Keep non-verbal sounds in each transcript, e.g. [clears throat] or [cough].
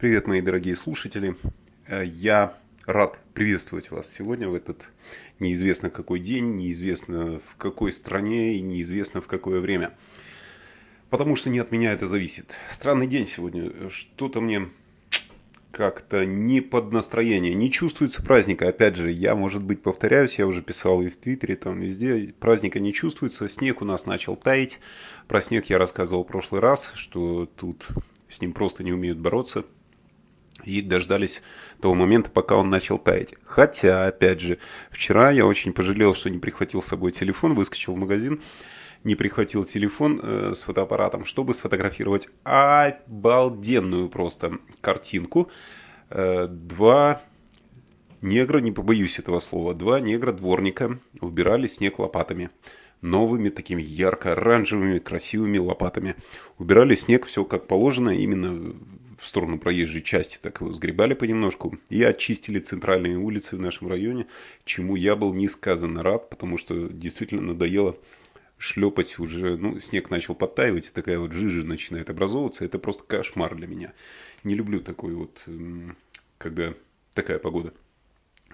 Привет, мои дорогие слушатели. Э, я рад приветствовать вас сегодня в этот неизвестно какой день, неизвестно в какой стране и неизвестно в какое время. Потому что не от меня это зависит. Странный день сегодня. Что-то мне как-то не под настроение. Не чувствуется праздника. Опять же, я, может быть, повторяюсь, я уже писал и в Твиттере, там везде. Праздника не чувствуется. Снег у нас начал таять. Про снег я рассказывал в прошлый раз, что тут с ним просто не умеют бороться и дождались того момента, пока он начал таять. Хотя, опять же, вчера я очень пожалел, что не прихватил с собой телефон, выскочил в магазин, не прихватил телефон э, с фотоаппаратом, чтобы сфотографировать обалденную просто картинку. Э, два негра, не побоюсь этого слова, два негра-дворника убирали снег лопатами новыми такими ярко-оранжевыми красивыми лопатами. Убирали снег все как положено, именно в сторону проезжей части, так его сгребали понемножку и очистили центральные улицы в нашем районе, чему я был несказанно рад, потому что действительно надоело шлепать уже, ну, снег начал подтаивать, и такая вот жижа начинает образовываться, это просто кошмар для меня. Не люблю такой вот, когда такая погода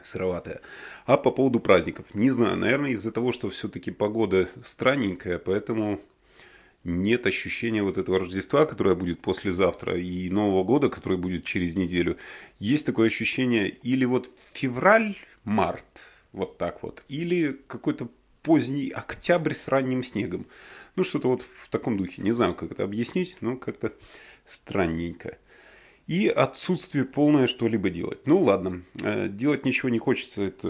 сыроватая. А по поводу праздников, не знаю, наверное, из-за того, что все-таки погода странненькая, поэтому нет ощущения вот этого Рождества, которое будет послезавтра, и Нового года, который будет через неделю. Есть такое ощущение или вот февраль-март, вот так вот, или какой-то поздний октябрь с ранним снегом. Ну, что-то вот в таком духе. Не знаю, как это объяснить, но как-то странненько. И отсутствие полное что-либо делать. Ну, ладно. Э, делать ничего не хочется, это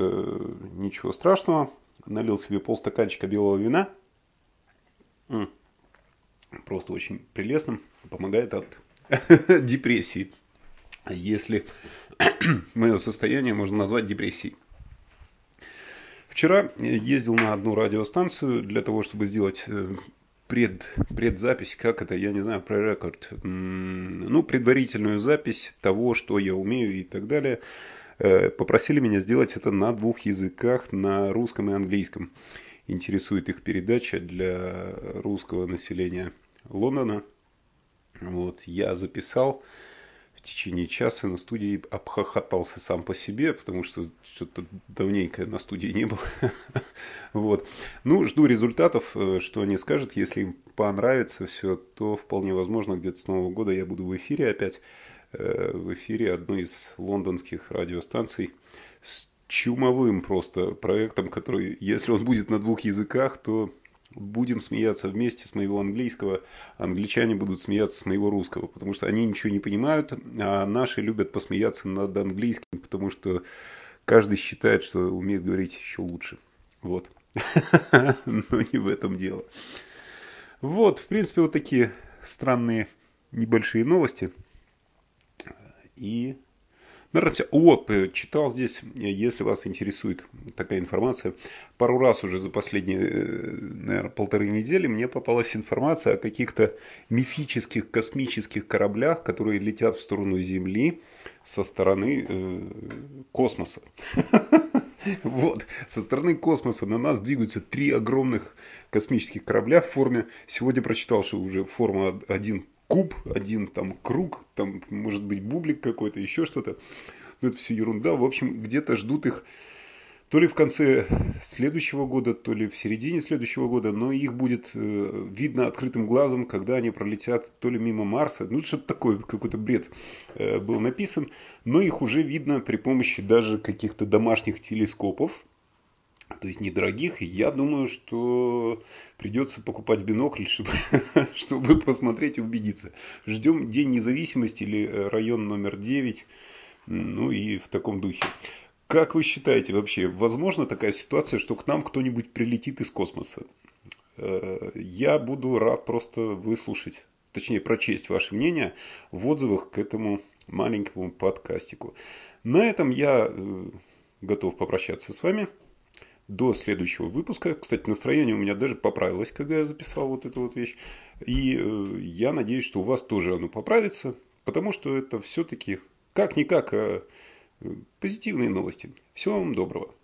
ничего страшного. Налил себе полстаканчика белого вина просто очень прелестным, помогает от [laughs] депрессии. Если [clears throat] мое состояние можно назвать депрессией. Вчера ездил на одну радиостанцию для того, чтобы сделать э, пред, предзапись, как это, я не знаю, про рекорд, ну, предварительную запись того, что я умею и так далее. Э, попросили меня сделать это на двух языках, на русском и английском. Интересует их передача для русского населения – Лондона. Вот, я записал в течение часа на студии, обхохотался сам по себе, потому что что-то давненько на студии не было. [laughs] вот. Ну, жду результатов, э, что они скажут. Если им понравится все, то вполне возможно, где-то с Нового года я буду в эфире опять. Э, в эфире одной из лондонских радиостанций с чумовым просто проектом, который, если он будет на двух языках, то будем смеяться вместе с моего английского, англичане будут смеяться с моего русского, потому что они ничего не понимают, а наши любят посмеяться над английским, потому что каждый считает, что умеет говорить еще лучше. Вот. [laughs] Но не в этом дело. Вот, в принципе, вот такие странные небольшие новости. И Все. О, читал здесь, если вас интересует такая информация, пару раз уже за последние, э, наверное, полторы недели мне попалась информация о каких-то мифических космических кораблях, которые летят в сторону Земли со стороны э, космоса. [laughs] Вот, со стороны космоса на нас двигаются три огромных космических корабля в форме, сегодня прочитал, что уже форма один куб, один там круг, там может быть бублик какой-то, еще что-то. Ну, это все ерунда. В общем, где-то ждут их то ли в конце следующего года, то ли в середине следующего года, но их будет э, видно открытым глазом, когда они пролетят то ли мимо Марса, ну что-то такое, какой-то бред э, был написан, но их уже видно при помощи даже каких-то домашних телескопов, то есть недорогих. И я думаю, что придется покупать бинокль, [laughs] чтобы, чтобы посмотреть и убедиться. Ждем День независимости или э, район номер 9. Ну и в таком духе. Как вы считаете вообще, возможно такая ситуация, что к нам кто-нибудь прилетит из космоса? Э, я буду рад просто выслушать, точнее прочесть ваше мнение в отзывах к этому маленькому подкастику. На этом я э, готов попрощаться с вами до следующего выпуска. Кстати, настроение у меня даже поправилось, когда я записал вот эту вот вещь. И э, я надеюсь, что у вас тоже оно поправится, потому что это все-таки как-никак э, позитивные новости. Всего вам доброго.